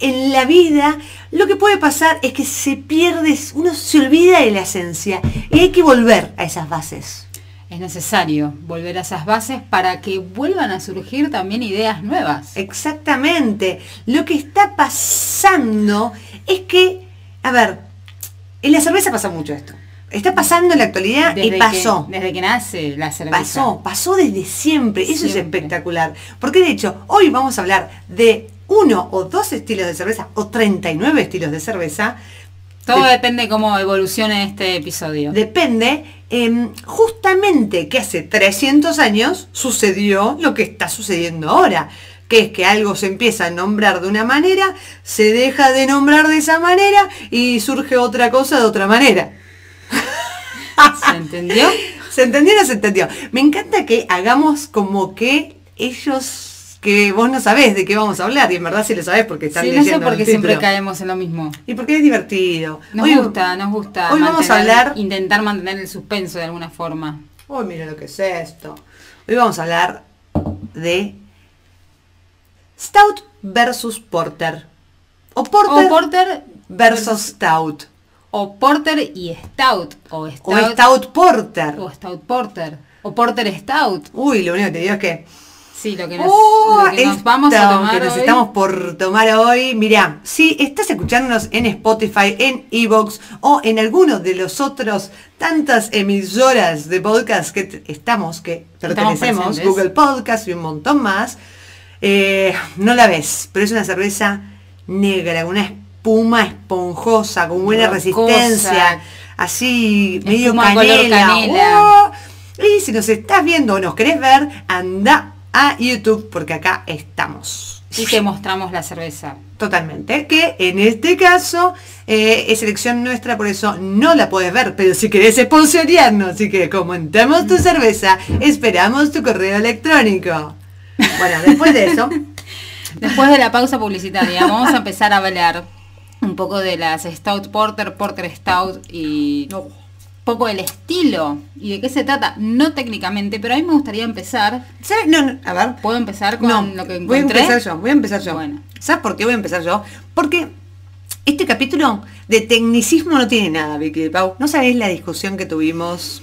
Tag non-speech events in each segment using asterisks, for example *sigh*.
en la vida lo que puede pasar es que se pierde, uno se olvida de la esencia y hay que volver a esas bases. Es necesario volver a esas bases para que vuelvan a surgir también ideas nuevas. Exactamente. Lo que está pasando es que, a ver, en la cerveza pasa mucho esto. Está pasando en la actualidad y pasó. desde que nace la cerveza. Pasó, pasó desde siempre. Eso es espectacular. Porque de hecho, hoy vamos a hablar de uno o dos estilos de cerveza o 39 estilos de cerveza. Todo depende cómo evolucione este episodio. Depende. Em, justamente que hace 300 años sucedió lo que está sucediendo ahora que es que algo se empieza a nombrar de una manera, se deja de nombrar de esa manera y surge otra cosa de otra manera. ¿Se entendió? *laughs* ¿Se entendió o no se entendió? Me encanta que hagamos como que ellos que vos no sabés de qué vamos a hablar y en verdad sí lo sabés porque están sí, no sé por qué siempre caemos en lo mismo. Y porque es divertido. Nos gusta, nos gusta. Hoy vamos a hablar... Intentar mantener el suspenso de alguna forma. Uy, mira lo que es esto. Hoy vamos a hablar de Stout versus Porter. O Porter, Porter versus Stout. O Porter y Stout. O Stout, Porter. O Stout Porter. O Porter Stout. Uy, lo único que te digo es que Sí, lo que nos, oh, vamos a tomar que nos estamos por tomar hoy. Mirá, si estás escuchándonos en Spotify, en Evox o en alguno de los otros tantas emisoras de podcast que estamos, que pertenecemos, Google Podcast y un montón más, eh, no la ves, pero es una cerveza negra, una espuma esponjosa, con buena resistencia, así medio canela. Oh, y si nos estás viendo o nos querés ver, anda a YouTube porque acá estamos. Y te mostramos la cerveza. Totalmente. Que en este caso eh, es elección nuestra, por eso no la puedes ver. Pero si querés sponsorearnos así que comentemos tu cerveza, esperamos tu correo electrónico. Bueno, después de eso. *laughs* después de la pausa publicitaria, vamos a empezar a hablar un poco de las Stout Porter, Porter Stout y un poco el estilo y de qué se trata, no técnicamente, pero a mí me gustaría empezar. ¿Sabes? No, a ver. ¿Puedo empezar con lo que encontré? Voy a empezar yo, voy a empezar yo. Bueno. ¿Sabes por qué voy a empezar yo? Porque este capítulo de tecnicismo no tiene nada, Vicky Pau. ¿No sabéis la discusión que tuvimos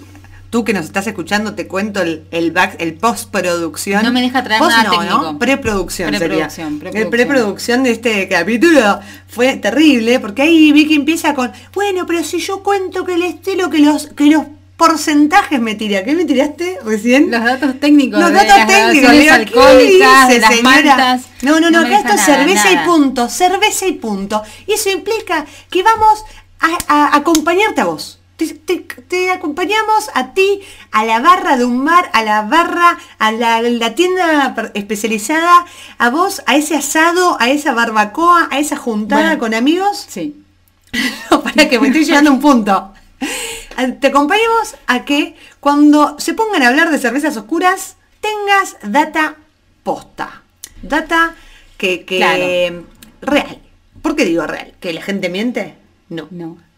tú que nos estás escuchando, te cuento el, el back, el postproducción. No me deja traer nada no, técnico. ¿no? Preproducción, preproducción sería. El preproducción de este capítulo fue terrible, porque ahí Vicky empieza con, bueno, pero si yo cuento que el estilo, que los, que los porcentajes me tira. ¿Qué me tiraste recién? Los datos técnicos. Los datos técnicos. alcohólicas, de las maltas. No, no, no, acá esto es cerveza y punto, cerveza y punto. Y eso implica que vamos a acompañarte a vos te, acompañamos a ti, a la barra de un bar, a la barra, a la, tienda especializada, a vos, a ese asado, a esa barbacoa, a esa juntada con amigos. Sí. *laughs* para que me estoy llegando a un punto. Te acompañamos a que cuando se pongan a hablar de cervezas oscuras, tengas data posta. Data que, que real. ¿Por qué digo real? ¿Que la gente miente? No. No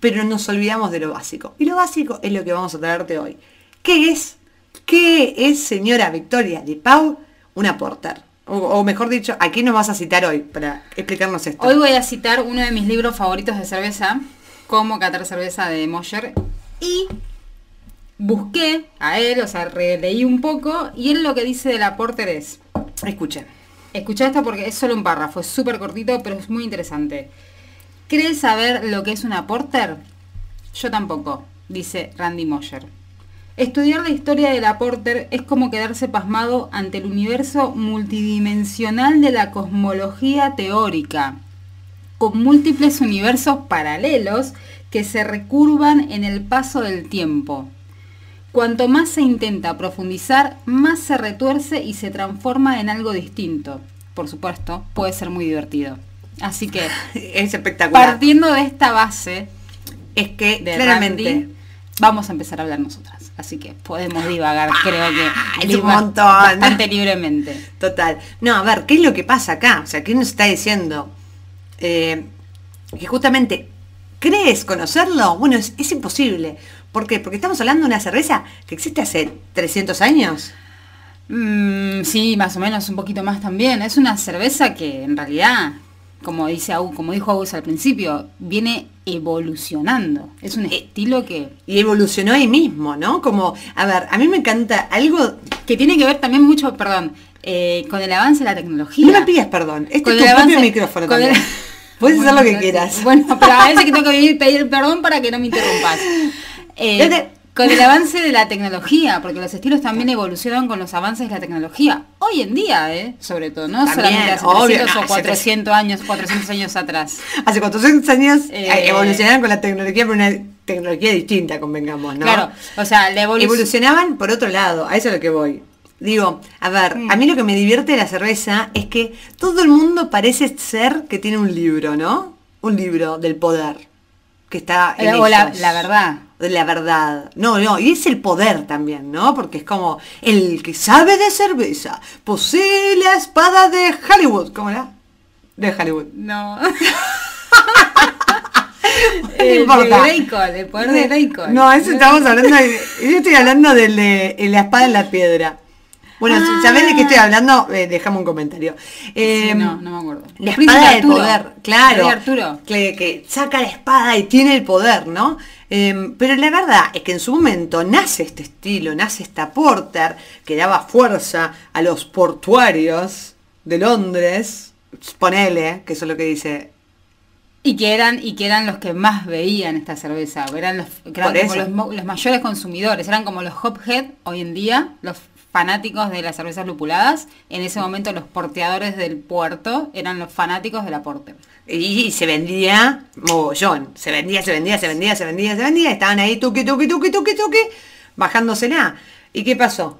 pero nos olvidamos de lo básico. Y lo básico es lo que vamos a traerte hoy. ¿Qué es? ¿Qué es, señora Victoria de Pau, una porter? O, mejor dicho, ¿a quién nos vas a citar hoy para explicarnos esto? Hoy voy a citar uno de mis libros favoritos de cerveza, Cómo catar cerveza de Mosher. Y busqué a él, o sea, releí un poco, y él lo que dice de la porter es... Escuchen. Escucha esto porque es solo un párrafo, es súper cortito, pero es muy interesante. ¿Crees saber lo que es una porter? Yo tampoco, dice Randy Moyer. Estudiar la historia de la porter es como quedarse pasmado ante el universo multidimensional de la cosmología teórica, con múltiples universos paralelos que se recurvan en el paso del tiempo. Cuanto más se intenta profundizar, más se retuerce y se transforma en algo distinto. Por supuesto, puede ser muy divertido. Así que *laughs* es espectacular. Partiendo de esta base, es que claramente vamos a empezar a hablar nosotras. Así que podemos divagar, creo que es un montón. bastante libremente. *laughs* Total. No, a ver, ¿qué es lo que pasa acá? O sea, ¿qué nos está diciendo? Eh, que justamente, ¿crees conocerlo? Bueno, es, imposible. ¿Por qué? Porque estamos hablando de una cerveza que existe hace 300 años. Mm, sí, más o menos, un poquito más también. Es una cerveza que en realidad como dice Agus- como dijo Agus al principio, viene evolucionando. Es un estilo que, Y evolucionó ahí mismo, ¿no? Como, a ver, a mí me encanta algo... que tiene que ver también mucho, perdón, eh, con el avance de la tecnología. No me pidas perdón, este Con es tu el avance- micrófono con también. el- *laughs* Puedes hacer lo que quieras. Bueno, pero a veces que tengo que *laughs* pedir, perdón para que no me interrumpas. Eh. Con el avance de la tecnología, porque los estilos también evolucionan con los avances de la tecnología. Hoy en día, ¿eh? Sobre todo, no También, solamente hace obvio, 300 no, o hace 400 años, 400 años atrás. Hace 400 años Eh, evolucionaron con la tecnología, pero una tecnología distinta, convengamos, ¿no? Claro, o sea, la. Evolucionaban por otro lado, a eso es lo que voy. Digo, a ver, Mm. a mí lo que me divierte de la cerveza es que todo el mundo parece ser que tiene un libro, ¿no? Un libro del poder, que está en o la, ellos. la verdad. De la verdad. No, no, y es el poder también, ¿no? Porque es como el que sabe de cerveza, posee la espada de Hollywood, ¿cómo era? De Hollywood. No. *laughs* No el de importa. Greycol, el poder de Greycol. No, eso estamos hablando de, yo estoy hablando del de eh, la espada en la piedra. Bueno, Ah. si sabés de qué estoy hablando, eh, dejame un comentario. Sí, Eh, no, no me acuerdo. La espada del poder, claro. Arturo. Que, que saca la espada y tiene el poder, ¿no? Eh, pero la verdad es que en su momento nace este estilo, nace esta porter que daba fuerza a los portuarios de Londres. Ponele, que eso es lo que dice. Y que eran, y que eran los que más veían esta cerveza, eran los, eran como los, los mayores consumidores, eran como los hophead hoy en día, los fanáticos de las cervezas lupuladas, en ese momento los porteadores del puerto eran los fanáticos de la porter. Y, se vendía mogollón. Se vendía, se vendía, se vendía, se vendía, se vendía. Estaban ahí tuqui, tuqui, tuqui, tuqui, tuqui, bajándosela. ¿Y qué pasó?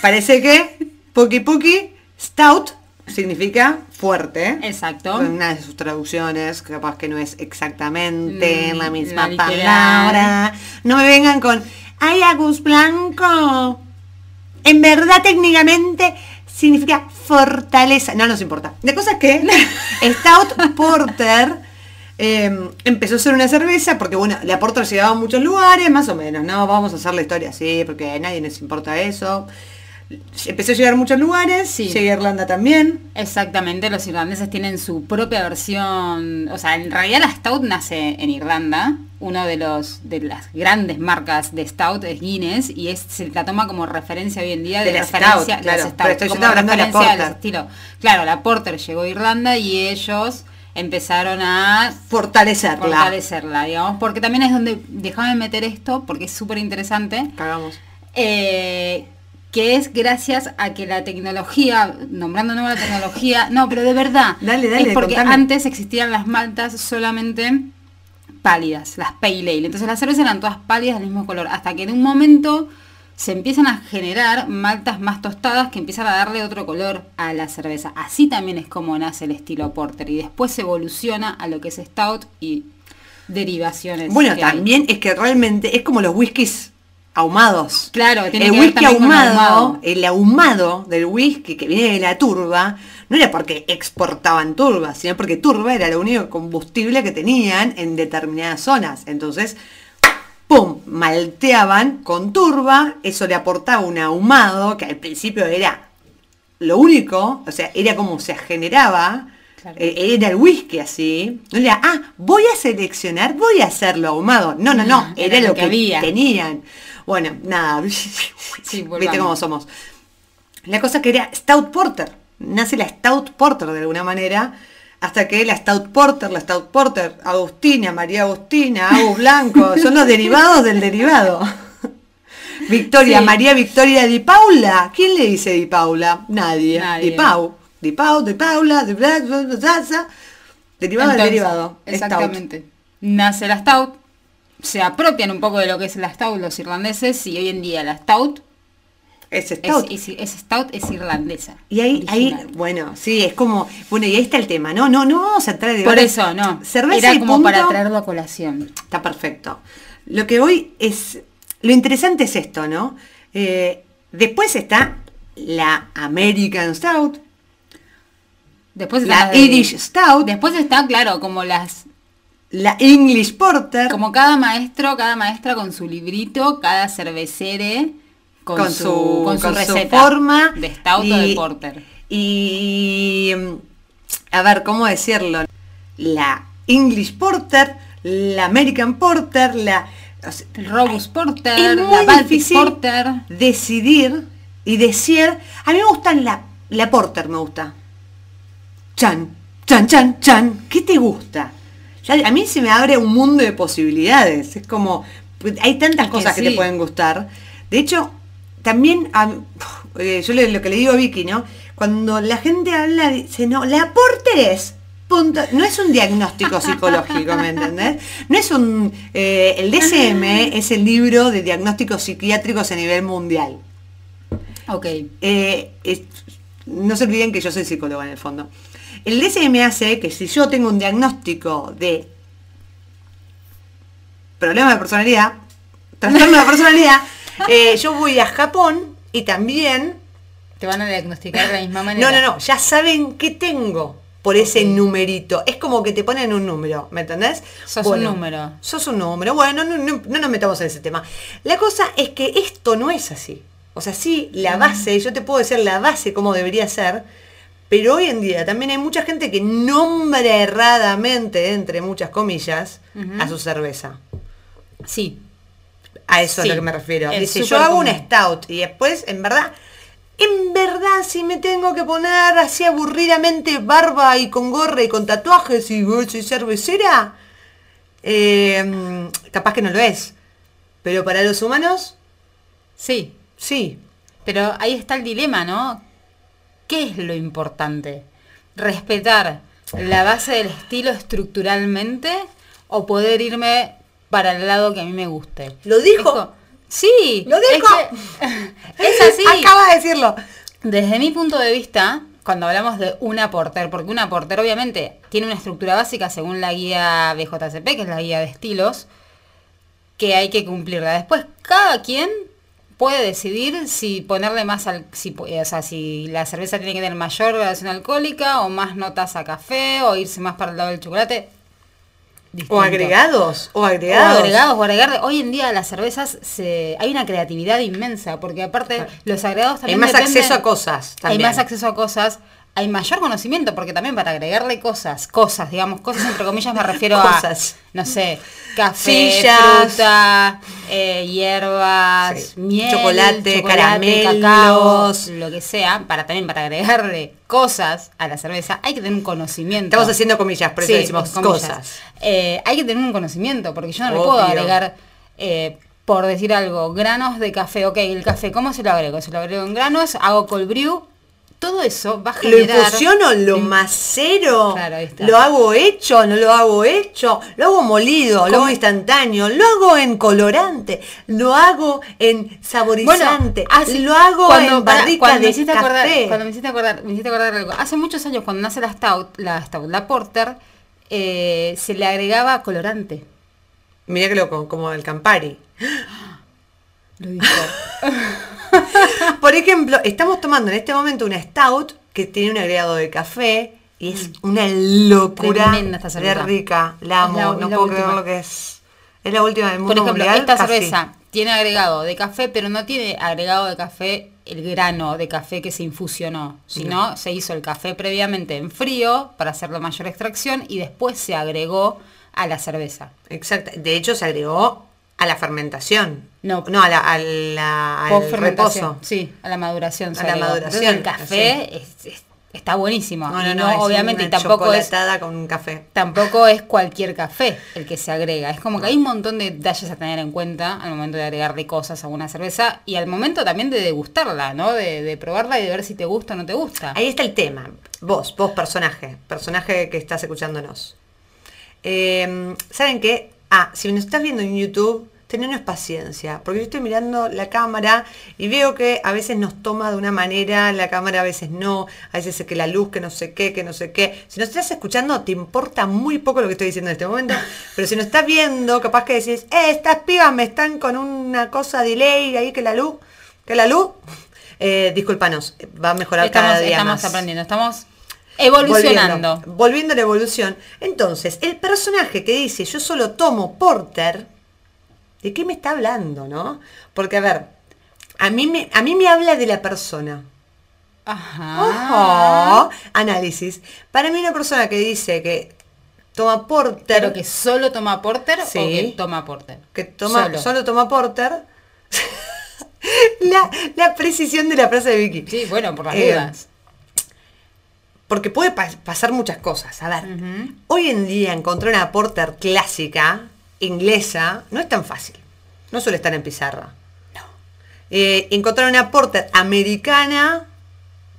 Parece que Puki Puki Stout significa fuerte. Exacto. Una de sus traducciones, capaz que no es exactamente Mm, la misma la palabra. No me vengan con, ay, Agus Blanco. En verdad, técnicamente, significa fortaleza. No nos importa. La cosa es que *laughs* Stout Porter eh, empezó a ser una cerveza porque, bueno, la Porter llegaba a muchos lugares, más o menos, ¿no? Vamos a hacer la historia así, porque a nadie les importa eso. Empezó a llegar a muchos lugares, Sí. llegué a Irlanda también. Exactamente, los irlandeses tienen su propia versión, o sea, en realidad la Stout nace en Irlanda, uno de los de las grandes marcas de Stout es Guinness y es, se la toma como referencia hoy en día de, De referencia Stout, claro, Stout, pero como hablando de la referencia estilo. Claro, la Porter llegó a Irlanda y ellos empezaron a Fortalecerla. fortalecerla, digamos, porque también es donde déjame meter esto porque es súper interesante. Cagamos. Eh, que es gracias a que la tecnología, nombrando nueva la tecnología, no, pero de verdad, Dale, dale, es porque contame. antes existían las maltas solamente pálidas, las pale ale. Entonces las cervezas eran todas pálidas del mismo color, hasta que en un momento se empiezan a generar maltas más tostadas que empiezan a darle otro color a la cerveza. Así también es como nace el estilo porter y después evoluciona a lo que es stout y derivaciones. Bueno, hay. también es que realmente es como los whiskies ahumados. Claro, tiene el que whisky ahumado. el ahumado del whisky que viene de la turba, no era porque exportaban turba, sino porque turba era el único combustible que tenían en determinadas zonas. Entonces, ¡pum! Malteaban con turba, eso le aportaba un ahumado, que al principio era lo único, o sea, era como se generaba, Claro. eh, era el whisky así, no era, ah, voy a seleccionar, voy a hacerlo ahumado. No, no, no, *laughs* era, lo que, había. tenían. Bueno, nada, *laughs* Sí, viste cómo somos. La cosa que era Stout Porter, nace la Stout Porter de alguna manera, hasta que la Stout Porter, la Stout Porter, Agustina, María Agustina, Agus Blanco, *laughs* son los derivados del derivado. *laughs* Victoria, Sí. María Victoria Di Paula. ¿Quién le dice Di Paula? Nadie. Nadie. Di Pau. Di Pau, Di Paula, Di bla. Derivado del derivado. Stout. Exactamente. Nace la Stout, se apropian un poco de lo que es la Stout los irlandeses y hoy en día la Stout Es Stout. es- es Stout es irlandesa. Y ahí, ahí, bueno, sí, es como, bueno, y ahí está el tema, ¿no? No, no vamos a entrar en Por eso, no. Cerveza Era y como punto, para traerlo a colación. Está perfecto. Lo que hoy es, lo interesante es esto, ¿no? Eh, después está la American Stout, Después están la de- Irish Stout, Después está, claro, como las la English Porter, como cada maestro, cada maestra con su librito, cada cervecere con, Con su, su- con su con su receta forma de Stout o y- de Porter. Y a ver, ¿cómo decirlo? La English Porter, la American Porter, la... El Robust Porter, es la Baltic Porter. decidir y decir... A mí me gusta la, la Porter, me gusta. Chan, chan, chan, chan. ¿Qué te gusta? Ya, a mí se me abre un mundo de posibilidades. Es como... Hay tantas Es que cosas que, te pueden gustar. De hecho, también a- eh, yo le- lo que le digo a Vicky, ¿no? Cuando la gente habla, dice, no, la Porter es. Punto. No es un diagnóstico *laughs* psicológico, ¿me entendés? No es un. eh, el DSM es el libro de diagnósticos psiquiátricos a nivel mundial. Ok. Eh, es- no se olviden que yo soy psicóloga en el fondo. El DSM hace que si yo tengo un diagnóstico de problema de personalidad, trastorno de personalidad, eh, yo voy a Japón y también... Te van a diagnosticar de la misma manera. No, no, no, ya saben qué tengo por ese numerito. Es como que te ponen un número, ¿me entendés? Sos un número. Sos un número. Bueno, no, no- no nos metamos en ese tema. La cosa es que esto no es así. O sea, sí, la base, yo te puedo decir la base como debería ser, pero hoy en día también hay mucha gente que nombra erradamente, entre muchas comillas, a su cerveza. Sí. A eso Sí, es a lo que me refiero. Dice, yo hago un stout y después, en verdad, en verdad, si me tengo que poner así aburridamente barba y con gorra y con tatuajes y "Oh, soy cervecera, eh, capaz que no lo es. Pero para los humanos, Sí. sí. Pero ahí está el dilema, ¿no? ¿Qué es lo importante? ¿Respetar la base del estilo estructuralmente o poder irme para el lado que a mí me guste? ¿Lo dijo? Sí. ¡Lo es dijo! que- *laughs* Es, así. Acaba de decirlo. Desde mi punto de vista, cuando hablamos de una porter, porque una porter obviamente tiene una estructura básica según la guía BJCP, que es la guía de estilos, que hay que cumplirla. Después, cada quien puede decidir si ponerle más al, si, o sea, si la cerveza tiene que tener mayor graduación alcohólica o más notas a café o irse más para el lado del chocolate. Distinto. O agregados, o O agregados. agregados, o agregar. Hoy en día las cervezas se, hay una creatividad inmensa, porque aparte los agregados Hay también más dependen- acceso a cosas. hay También. más acceso a cosas, hay mayor conocimiento, porque también para agregarle cosas, cosas, digamos, cosas entre comillas me refiero Cosas. a, no sé, café, Sillas. fruta, eh, hierbas, Sí. miel, Chocolate, caramelos. cacao, lo que sea, para también para agregarle cosas a la cerveza, hay que tener un conocimiento. Estamos haciendo comillas, por eso Sí, decimos comillas. cosas. Eh, hay que tener un conocimiento, porque yo no le Obvio. puedo agregar, eh, por decir algo, granos de café. Ok, el café, ¿cómo se lo agrego? Se lo agrego en granos, hago cold brew. Todo eso va a ¿Lo generar... infusiono? ¿Lo macero? Claro. ¿Lo hago hecho? ¿No lo hago hecho? ¿Lo hago molido? ¿Lo hago instantáneo? ¿Lo hago en colorante? ¿Lo hago en saborizante? hace- ¿Lo hago cuando- en barrica cuando me de hiciste café? acordar, cuando me hiciste acordar, me hiciste acordar de algo. Hace muchos años cuando nace la stout, la stout, la porter, eh, se le agregaba colorante. Mirá que loco, como el Campari. Lo dijo. *laughs* Por ejemplo, estamos tomando en este momento una stout que tiene un agregado de café y es una locura Mm. Esta de rica. La amo, la- no la puedo creer última. lo que es. Es la última del mundo Por ejemplo, mundial, esta casi. cerveza tiene agregado de café, pero no tiene agregado de café el grano de café que se infusionó, sino se hizo el café previamente en frío para hacerlo mayor extracción y después se agregó a la cerveza. Exacto. De hecho, se agregó a la fermentación. No. No, a la, a la- al Post-fermentación, reposo. sí, a la maduración. A la maduración, Entonces, el café es- es- está buenísimo. No, no, no, es obviamente, tampoco es con un café. tampoco es cualquier café el que se agrega. Es como que hay un montón de detalles a tener en cuenta al momento de agregarle cosas a una cerveza y al momento también de degustarla, ¿no? De, de probarla y de ver si te gusta o no te gusta. Ahí está el tema. Vos, vos personaje, personaje que estás escuchándonos. Eh, ¿Saben qué? Ah, si nos estás viendo en YouTube, tenenos paciencia, porque yo estoy mirando la cámara y veo que a veces nos toma de una manera, la cámara a veces no, a veces es que la luz, que no sé qué, que no sé qué. Si nos estás escuchando, te importa muy poco lo que estoy diciendo en este momento, *laughs* pero si nos estás viendo, capaz que decís, eh, estas pibas me están con una cosa delay ahí que la luz, que la luz, *laughs* eh, discúlpanos, va a mejorar estamos cada día estamos más. aprendiendo, estamos evolucionando. Volviendo, volviendo a la evolución. Entonces, el personaje que dice yo solo tomo porter, ¿de qué me está hablando, no? Porque, a ver, a mí me, a mí me habla de la persona. Ajá. Ojo, análisis. Para mí una persona que dice que toma porter, Pero que solo toma porter Sí. o que toma porter. que toma, Solo. solo. toma porter, *laughs* la, la precisión de la frase de Vicky. Sí, bueno, por las Eh, dudas. Porque puede pa- pasar muchas cosas. A ver, hoy en día encontrar una porter clásica, inglesa, no es tan fácil. No suele estar en pizarra. Eh, encontrar una porter americana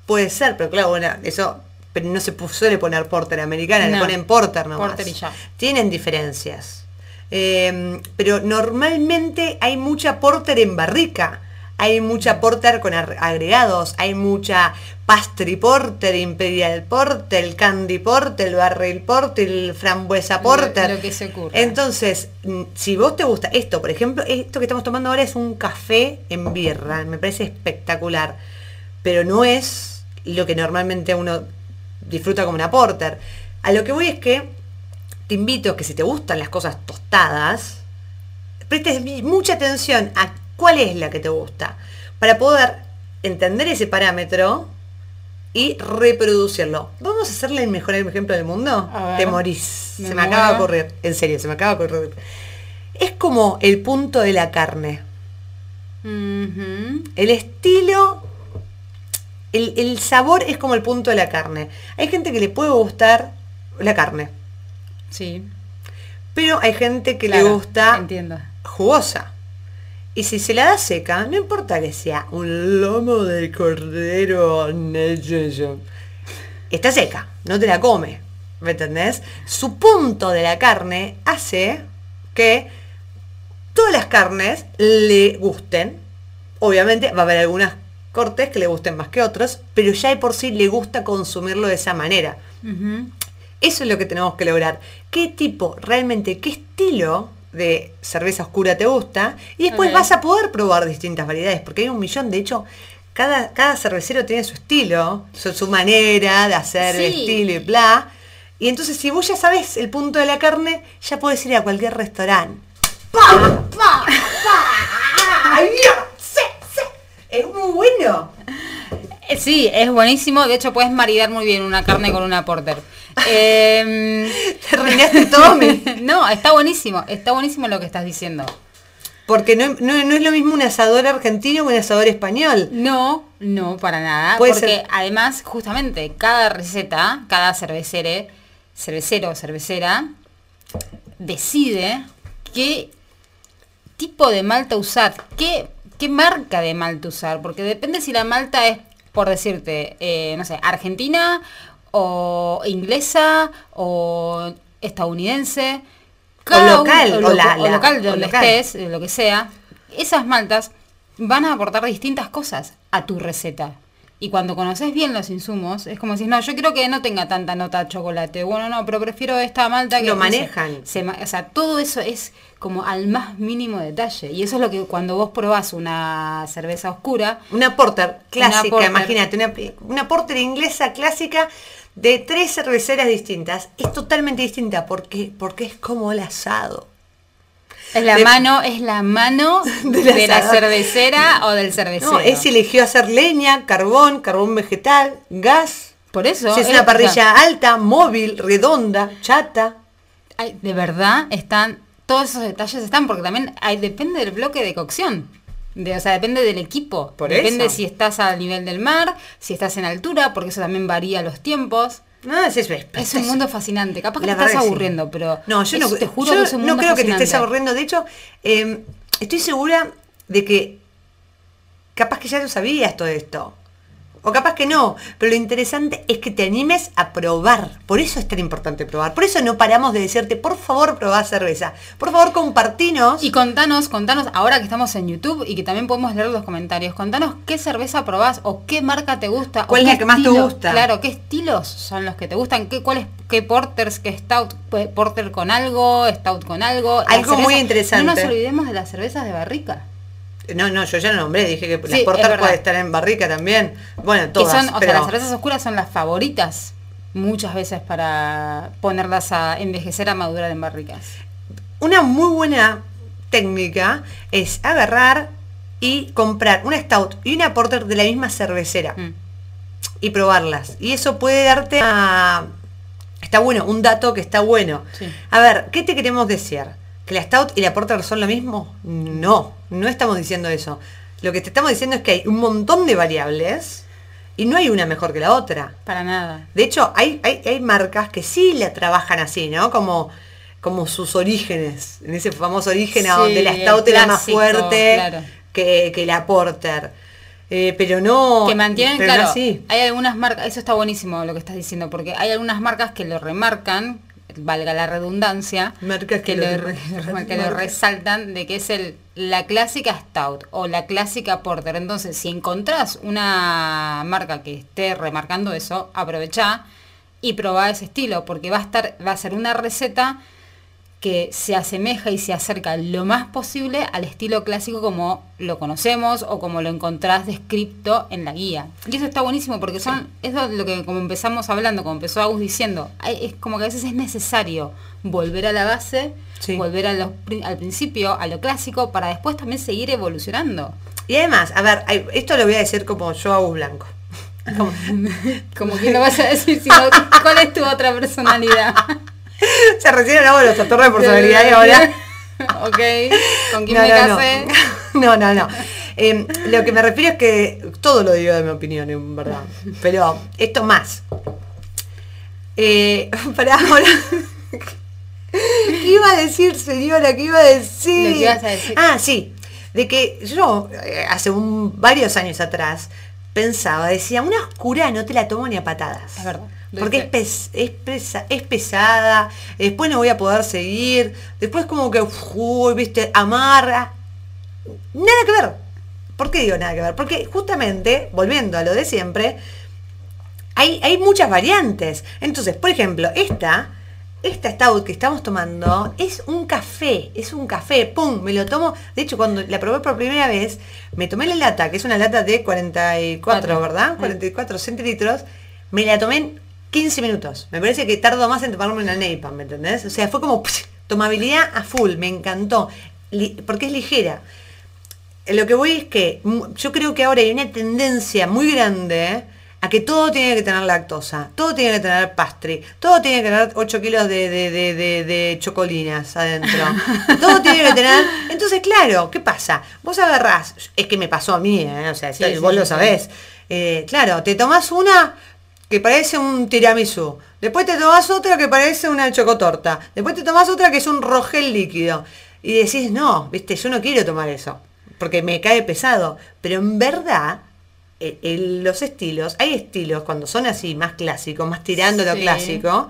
puede ser, pero claro, bueno, eso pero no se suele poner porter americana, le No. ponen porter nomás. Porter y ya. Tienen diferencias. Eh, pero normalmente hay mucha porter en barrica. Hay mucha porter con agregados, hay mucha pastry porter, imperial porter, candy porter, barrel porter, frambuesa porter. lo que se ocurra. Entonces, mm, si vos te gusta esto, por ejemplo, esto que estamos tomando ahora es un café en birra, me parece espectacular, pero no es lo que normalmente uno disfruta como una porter. A lo que voy es que te invito a que si te gustan las cosas tostadas, prestes mucha atención a cuál es la que te gusta, para poder entender ese parámetro y reproducirlo. ¿Vamos a hacerle el mejor ejemplo del mundo? Ver. Te morís. Me se me acaba de ocurrir. En serio, se me acaba de ocurrir. Es como el punto de la carne. El estilo, el, el sabor es como el punto de la carne. Hay gente que le puede gustar la carne, Sí. pero hay gente que le gusta Entiendo. jugosa. Y si se la da seca, no importa que sea un lomo de cordero, está seca, no te la come, ¿me entendés? Su punto de la carne hace que todas las carnes le gusten. Obviamente va a haber algunas cortes que le gusten más que otros, pero ya de por sí le gusta consumirlo de esa manera. Eso es lo que tenemos que lograr. ¿Qué tipo, realmente, qué estilo de cerveza oscura te gusta? Y después vas a poder probar distintas variedades, porque hay un millón, de hecho, cada, cada cervecero tiene su estilo, su, su manera de hacer el estilo y bla. Y entonces si vos ya sabes el punto de la carne, ya podés ir a cualquier restaurante. ¡Pa! ¡Pa! ¡Pa! ¡Ay, Dios! ¡Sí! ¡Sí! Es muy bueno. Eh, Sí, es buenísimo. De hecho, puedes maridar muy bien una carne con una porter. Em, *laughs* Te arruinaste todo no, está buenísimo. Está buenísimo lo que estás diciendo. Porque no, no- no es lo mismo un asador argentino que un asador español. No, no, para nada. Puede porque ser- además, justamente, cada receta, cada cervecere, cervecero o cervecera, decide qué tipo de malta usar, qué, qué marca de malta usar, porque depende si la malta es, por decirte, eh, no sé, argentina o inglesa o estadounidense. Cada local, uno- o la- o local, o de donde local. estés, lo que sea, esas maltas van a aportar distintas cosas a tu receta. Y cuando conoces bien los insumos, es como si, no, yo quiero que no tenga tanta nota de chocolate. Bueno, no, pero prefiero esta malta que... Lo manejan. se ma- o sea, todo eso es como al más mínimo detalle. Y eso es lo que cuando vos probás una cerveza oscura, Una porter clásica, porter. imagínate, una, una porter inglesa clásica de tres cerveceras distintas. Es totalmente distinta porque, porque es como el asado. es la De- mano, es la mano *laughs* de la cervecera cervecera o del cervecero. No, se eligió hacer leña, carbón, carbón vegetal, gas. Por eso... Si es una parrilla alta, móvil, redonda, chata. Ay, de verdad están, todos esos detalles están, porque también hay, depende del bloque de cocción. De, o sea, depende del equipo. Por depende eso. si estás al nivel del mar, si estás en altura, porque eso también varía los tiempos. No, es, es, Es un mundo fascinante. Capaz que te estás sí. aburriendo, pero No, yo no, te juro yo que es un no mundo creo que te estés aburriendo. De hecho, eh, estoy segura de que capaz que ya lo sabías todo esto. O capaz que no. Pero lo interesante es que te animes a probar. Por eso es tan importante probar. Por eso no paramos de decirte, por favor, probá cerveza. Por favor, compartinos. Y contanos, contanos, ahora que estamos en YouTube y que también podemos leer los comentarios, contanos qué cerveza probás o qué marca te gusta. o ¿Cuál es la que más te gusta? Claro, qué estilos son los que te gustan, qué, cuáles, qué porters, qué stout, porter con algo, stout con algo. Algo muy interesante. No nos olvidemos de las cervezas de barrica. No, no, yo ya lo nombré. Dije que Sí, las puede estar en barrica también. Bueno, Que todas. son, o pero- sea, las cervezas oscuras son las favoritas muchas veces para ponerlas a envejecer a madurar en barricas. Una muy buena técnica es agarrar y comprar una stout y una porter de la misma cervecera. Mm. y probarlas. Y eso puede darte a... Está bueno, un dato que está bueno. Sí. A ver, ¿qué te queremos decir? ¿Que la Stout y la Porter son lo mismo? No, no estamos diciendo eso. Lo que te estamos diciendo es que hay un montón de variables y no hay una mejor que la otra. Para nada. De hecho, hay, hay, hay marcas que sí la trabajan así, ¿no? Como, como sus orígenes, en ese famoso origen a Sí, donde la Stout era más fuerte claro. que, que la Porter. Eh, pero no... que mantienen, no claro, así. hay algunas marcas, eso está buenísimo lo que estás diciendo, porque hay algunas marcas que lo remarcan, valga la redundancia, Marcas que que, lo que lo resaltan de que es el la clásica Stout o la clásica Porter. Entonces, si encontrás una marca que esté remarcando eso, aprovechá y probá ese estilo, porque va a estar, va a ser una receta que se asemeja y se acerca lo más posible al estilo clásico como lo conocemos o como lo encontrás descrito en la guía. Y eso está buenísimo porque son, es lo que como empezamos hablando, como empezó Agus diciendo, es como que a veces es necesario volver a la base, Sí. volver a los al principio, a lo clásico, para después también seguir evolucionando. Y además, a ver, esto lo voy a decir como yo a Gus Blanco. *laughs* Como- Como que lo vas a decir, si no, ¿cuál es tu otra personalidad? *laughs* *laughs* se recién hablamos de los trastornos de personalidad y ahora... *laughs* ok, ¿con quién *laughs* No, me no, no. No, no, no. Eh, lo que me refiero es que todo lo digo de mi opinión, en verdad. Pero esto más. Eh, pará, ahora. ¿Qué iba a decir, señora? ¿Qué iba a decir? Ibas a decir. Ah, sí. De que yo, eh, hace un- varios años atrás, pensaba, decía, una oscura no te la tomo ni a patadas. Es verdad. Porque es, dice. pes- es, pesa- es pesada, después no voy a poder seguir, después como que, uy, viste, amarga. Nada que ver. ¿Por qué digo nada que ver? Porque justamente, volviendo a lo de siempre, hay, hay muchas variantes. Entonces, por ejemplo, esta, esta stout que estamos tomando es un café, es un café, ¡pum! Me lo tomo. De hecho, cuando la probé por primera vez, me tomé la lata, que es una lata de 44, Cuatro. ¿verdad? Mm. 44 centilitros. Me la tomé en 15 minutos. Me parece que tardo más en tomarme una neipa, ¿me entendés? O sea, fue como psh, tomabilidad a full, me encantó. Porque es ligera. Lo que voy es que yo creo que ahora hay una tendencia muy grande a que todo tiene que tener lactosa, todo tiene que tener pastry, todo tiene que tener 8 kilos de, de- de- de- de chocolinas adentro, *laughs* todo tiene que tener... Entonces, claro, ¿qué pasa? Vos agarrás, es que me pasó a mí, ¿eh? o sea, Sí, vos sí, lo sabés, Eh, claro, te tomás una que parece un tiramisú, después te tomás otra que parece una chocotorta, después te tomás otra que es un rogel líquido, y decís, no, viste, yo no quiero tomar eso porque me cae pesado. Pero en verdad, eh, el- los estilos, hay estilos cuando son así, más clásicos, más tirando lo Sí. clásico,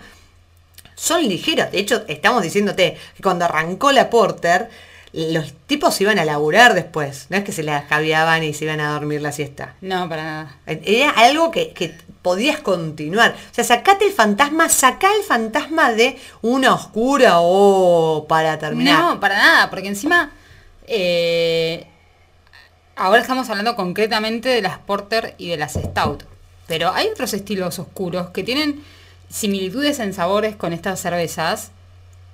son ligeros. De hecho, estamos diciéndote que cuando arrancó la Porter, los tipos iban a laburar después. No es que se la javiaban y se iban a dormir la siesta. No, para nada. Era algo que, que podías continuar. O sea, sacate el fantasma, sacá el fantasma de una oscura o para terminar. No, para nada, porque encima eh, ahora estamos hablando concretamente de las Porter y de las Stout. Pero hay otros estilos oscuros que tienen similitudes en sabores con estas cervezas.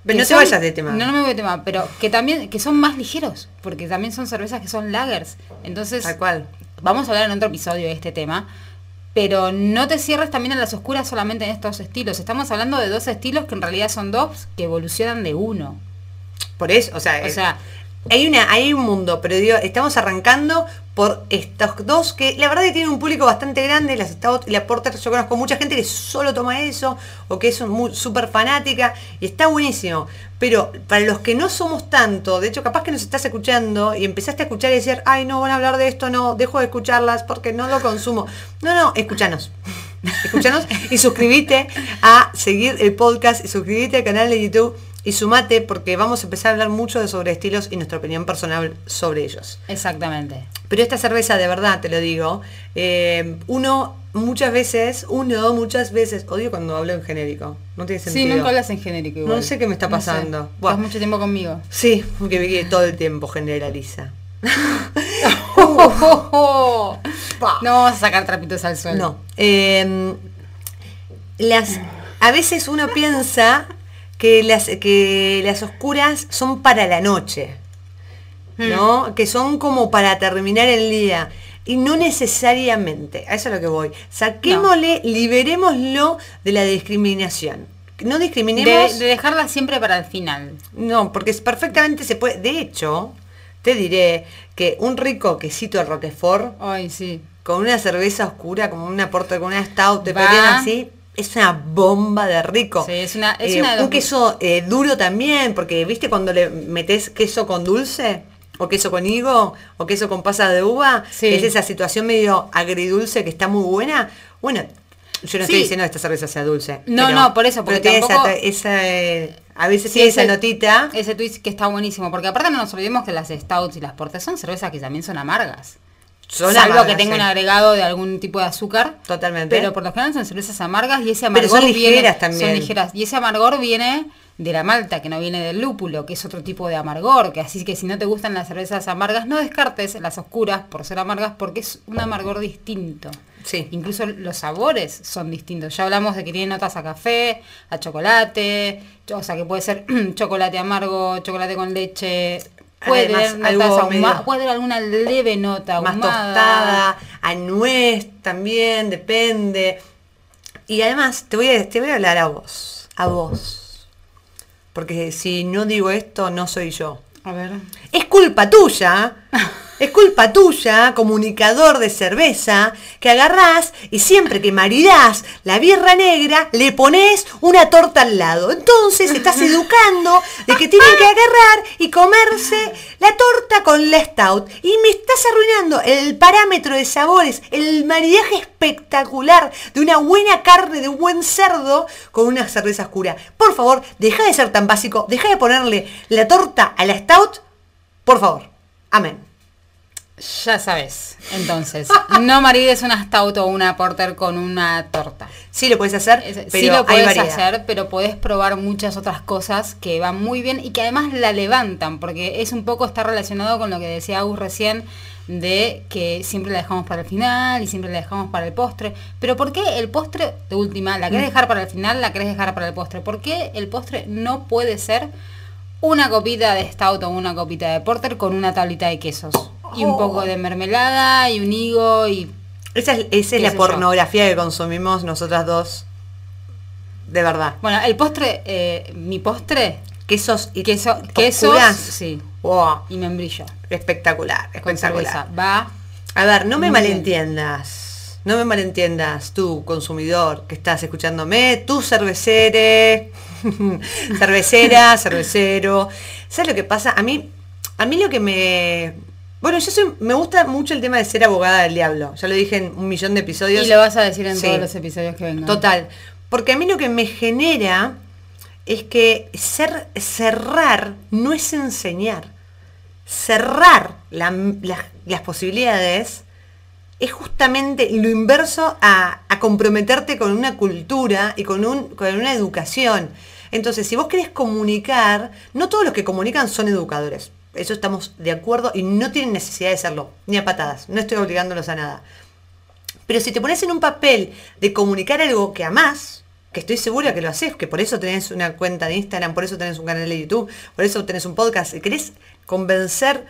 Pero no te vayas de tema. No, no me voy de tema, pero que también, que son más ligeros, porque también son cervezas que son lagers. Entonces, Tal cual. vamos a hablar en otro episodio de este tema. Pero no te cierres también a las oscuras solamente en estos estilos. Estamos hablando de dos estilos que en realidad son dos que evolucionan de uno. Por eso, o sea, O sea, hay una, hay un mundo, pero digo, estamos arrancando por estos dos que la verdad que tienen un público bastante grande, las Stout y la Porter, yo conozco mucha gente que solo toma eso, o que es súper fanática, y está buenísimo. Pero para los que no somos tanto, de hecho capaz que nos estás escuchando y empezaste a escuchar y decir, ay no van a hablar de esto, no, dejo de escucharlas porque no lo consumo. No, no, escúchanos. Escúchanos y suscríbete a seguir el podcast y suscríbete al canal de YouTube y sumate porque vamos a empezar a hablar mucho de sobre estilos y nuestra opinión personal sobre ellos. exactamente. Pero esta cerveza, de verdad, te lo digo, eh, uno muchas veces, uno muchas veces, odio cuando hablo en genérico, no tiene Sí, sentido. nunca hablas en genérico igual. No sé qué me está No sé. pasando. Buah. Estás mucho tiempo conmigo. Sí, porque todo el tiempo generaliza. *laughs* no vamos a sacar trapitos al sol. No. eh, las, a veces uno piensa que las, que las oscuras son para la noche. ¿no? Que son como para terminar el día. y no necesariamente. A eso es lo que voy. Saquémosle, liberémoslo de la discriminación. No discriminemos. de dejarla siempre para el final. No, porque perfectamente se puede. De hecho, te diré que un rico quesito de Roquefort Ay, sí. con una cerveza oscura, como una porta, con una stout, te podrían así. Es una bomba de rico. Sí, es una- es Eh, una de los- un queso eh, duro también, porque viste cuando le metes queso con dulce, o queso con higo, o queso con pasas de uva, Sí. es esa situación medio agridulce que está muy buena. Bueno, yo no estoy diciendo que esta cerveza sea dulce. No, no, por eso, porque pero tiene esa, esa, eh, a veces Sí, tiene esa ese- notita. Ese tweet que está buenísimo, porque aparte no nos olvidemos que las stouts y las portes son cervezas que también son amargas. Son Salvo amargas, que tenga sí. un agregado de algún tipo de azúcar. Totalmente. Pero por lo general son cervezas amargas y ese Pero amargor son ligeras viene, también. Son ligeras. Y ese amargor viene de la malta, que no viene del lúpulo, que es otro tipo de amargor. Que así que si no te gustan las cervezas amargas, no descartes las oscuras por ser amargas, porque es un amargor distinto. Sí. Incluso los sabores son distintos. Ya hablamos de que tiene notas a café, a chocolate, o sea que puede ser *clears throat* chocolate amargo, chocolate con leche. Puede Además, tener algo notas ahumadas, medio- puede tener alguna leve nota más tostada, a nuez también, depende. Y además, te voy, a, te voy a hablar a vos, a vos. Porque si no digo esto, no soy yo. A ver. Es culpa tuya, *laughs* es culpa tuya, comunicador de cerveza, que agarrás y siempre que maridás la birra negra, le pones una torta al lado. Entonces estás *laughs* educando de que tienen que agarrar y comerse la torta con la stout. Y me estás arruinando el parámetro de sabores, el maridaje espectacular de una buena carne, de un buen cerdo con una cerveza oscura. Por favor, deja de ser tan básico, deja de ponerle la torta a la stout, por favor. Amén. Ya sabes. Entonces, no marides una stout o una porter con una torta. Sí lo puedes hacer, Es- pero sí lo puedes hacer, pero podés probar muchas otras cosas que van muy bien y que además la levantan, porque es un poco está relacionado con lo que decía Agus recién de que siempre la dejamos para el final y siempre la dejamos para el postre. Pero ¿por qué el postre de última la Mm. querés dejar para el final, la querés dejar para el postre? ¿Por qué el postre no puede ser una copita de stout o una copita de porter con una tablita de quesos? Y un poco de mermelada y un higo y Esa es, esa es la yo. pornografía que consumimos nosotras dos. De verdad. Bueno, el postre, eh, mi postre, Quesos y queso, quesos, sí, Wow, y membrillo espectacular, espectacular. Va, A ver, no me bien. malentiendas. No me malentiendas, tú, consumidor, que estás escuchándome, tú cervecere, *laughs* cervecera, cervecero. ¿Sabes lo que pasa? A mí, a mí lo que me. Bueno, yo soy, me gusta mucho el tema de ser abogada del diablo. Ya lo dije en un millón de episodios. y lo vas a decir en Sí. todos los episodios que vengan. Total. Porque a mí lo que me genera es que ser, cerrar no es enseñar. Cerrar la- la- las posibilidades es justamente lo inverso a, a comprometerte con una cultura y con, un, con una educación. Entonces, si vos querés comunicar, no todos los que comunican son educadores. Eso estamos de acuerdo y no tienen necesidad de serlo, ni a patadas. No estoy obligándolos a nada. Pero si te pones en un papel de comunicar algo que amás, que estoy segura que lo haces, que por eso tenés una cuenta de Instagram, por eso tenés un canal de YouTube, por eso tenés un podcast, y querés convencer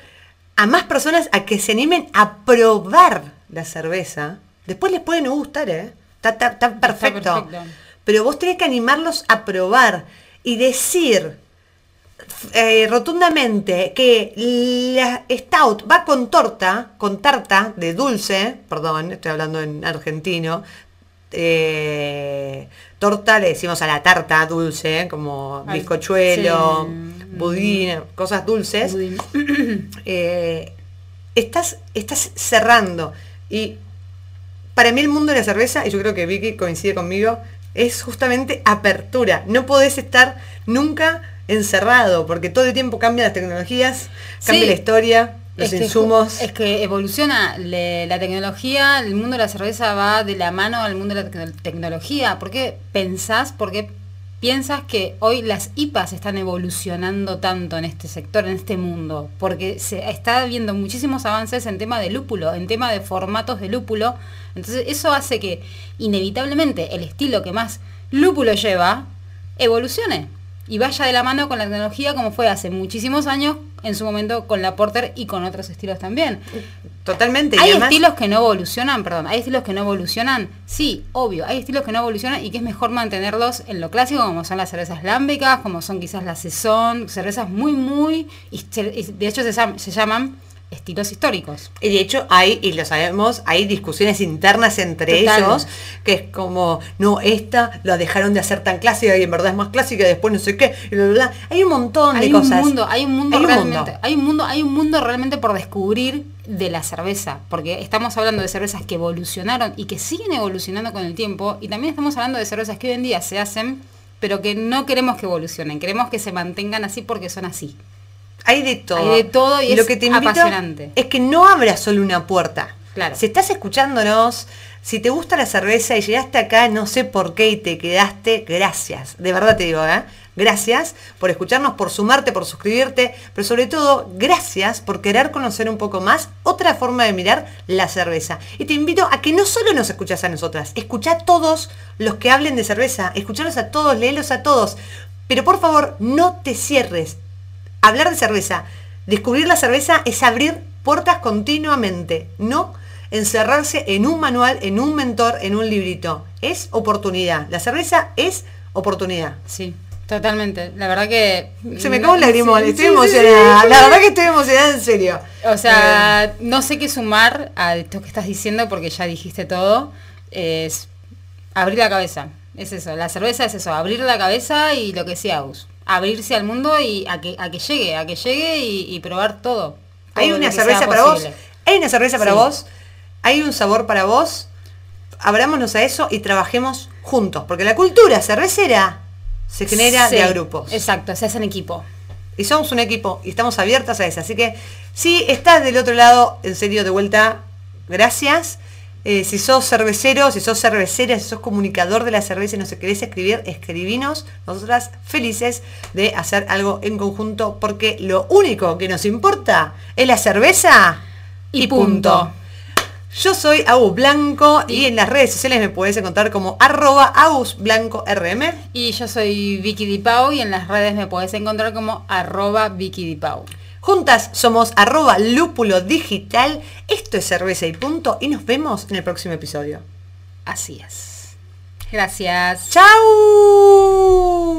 a más personas a que se animen a probar la cerveza, después les puede no gustar, ¿eh? Está, está- está perfecto. perfecto. Pero vos tenés que animarlos a probar y decir eh, rotundamente que la stout va con torta, con tarta de dulce, perdón, estoy hablando en argentino, eh, torta le decimos a la tarta dulce, como Ay, bizcochuelo, sí. budín, cosas dulces. Budín. *clears throat* Eh, estás, estás cerrando. Y para mí el mundo de la cerveza, y yo creo que Vicky coincide conmigo, es justamente apertura. No podés estar nunca encerrado, porque todo el tiempo cambian las tecnologías, cambia Sí. la historia, los Es que ju- insumos. es que evoluciona le- la tecnología, el mundo de la cerveza va de la mano al mundo de la tec- tecnología. ¿Por qué pensás, por qué piensas que hoy las IPAs están evolucionando tanto en este sector, en este mundo? Porque se está viendo muchísimos avances en tema de lúpulo, en tema de formatos de lúpulo. Entonces eso hace que inevitablemente el estilo que más lúpulo lleva evolucione. Y vaya de la mano con la tecnología como fue hace muchísimos años en su momento con la Porter y con otros estilos también. Totalmente. ¿Hay estilos que no evolucionan? Perdón, ¿hay estilos que no evolucionan? Sí, obvio, hay estilos que no evolucionan y que es mejor mantenerlos en lo clásico, como son las cervezas lámbicas, como son quizás las Saison, cervezas muy, muy... y de hecho se llaman estilos históricos. Y de hecho hay, y lo sabemos, hay discusiones internas entre ellos, que es como, no, esta la dejaron de hacer tan clásica y en verdad es más clásica y después no sé qué, y bla, Hay un montón de cosas. Mundo, hay un mundo realmente, hay un mundo, hay un mundo realmente por descubrir de la cerveza, porque estamos hablando de cervezas que evolucionaron y que siguen evolucionando con el tiempo, y también estamos hablando de cervezas que hoy en día se hacen, pero que no queremos que evolucionen, queremos que se mantengan así porque son así. Hay de todo. Hay de todo y, lo que te invito apasionante. Es que no abras solo una puerta. Claro. Si estás escuchándonos, si te gusta la cerveza y llegaste acá, no sé por qué y te quedaste, gracias. De verdad te digo, ¿eh? Gracias por escucharnos, por sumarte, por suscribirte, pero sobre todo, gracias por querer conocer un poco más otra forma de mirar la cerveza. Y te invito a que no solo nos escuchas a nosotras, escucha a todos los que hablen de cerveza, escucharlos a todos, léelos a todos. Pero por favor, no te cierres, hablar de cerveza, descubrir la cerveza es abrir puertas continuamente, no encerrarse en un manual, en un mentor, en un librito. Es oportunidad. La cerveza es oportunidad. Sí. Totalmente, la verdad que... Se me cae un lagrimón, estoy emocionada, la verdad que estoy emocionada en serio. O sea, eh. no sé qué sumar a esto que estás diciendo porque ya dijiste todo, es abrir la cabeza, es eso, la cerveza es eso, abrir la cabeza y lo que sea, abrirse al mundo y a que, a que llegue, a que llegue y, probar todo. Hay una cerveza para vos, hay una cerveza para vos, hay un sabor para vos, abrámonos a eso y trabajemos juntos, porque la cultura cervecera se genera de a grupos. Exacto, se hace en equipo. Y somos un equipo y estamos abiertas a eso. Así que si estás del otro lado, en serio, de vuelta, gracias. Eh, si sos cervecero, si sos cervecera, si sos comunicador de la cerveza y no se querés escribir, escribinos. Nosotras felices de hacer algo en conjunto porque lo único que nos importa es la cerveza y, punto. Yo soy Agus Blanco y en las redes sociales me puedes encontrar como arroba Agus Blanco RM. Y yo soy Vicky Dipau y en las redes me puedes encontrar como arroba Vicky Dipau. Juntas somos arroba lúpulo digital. Esto es cerveza y punto. Y nos vemos en el próximo episodio. Así es. Gracias. ¡Chao!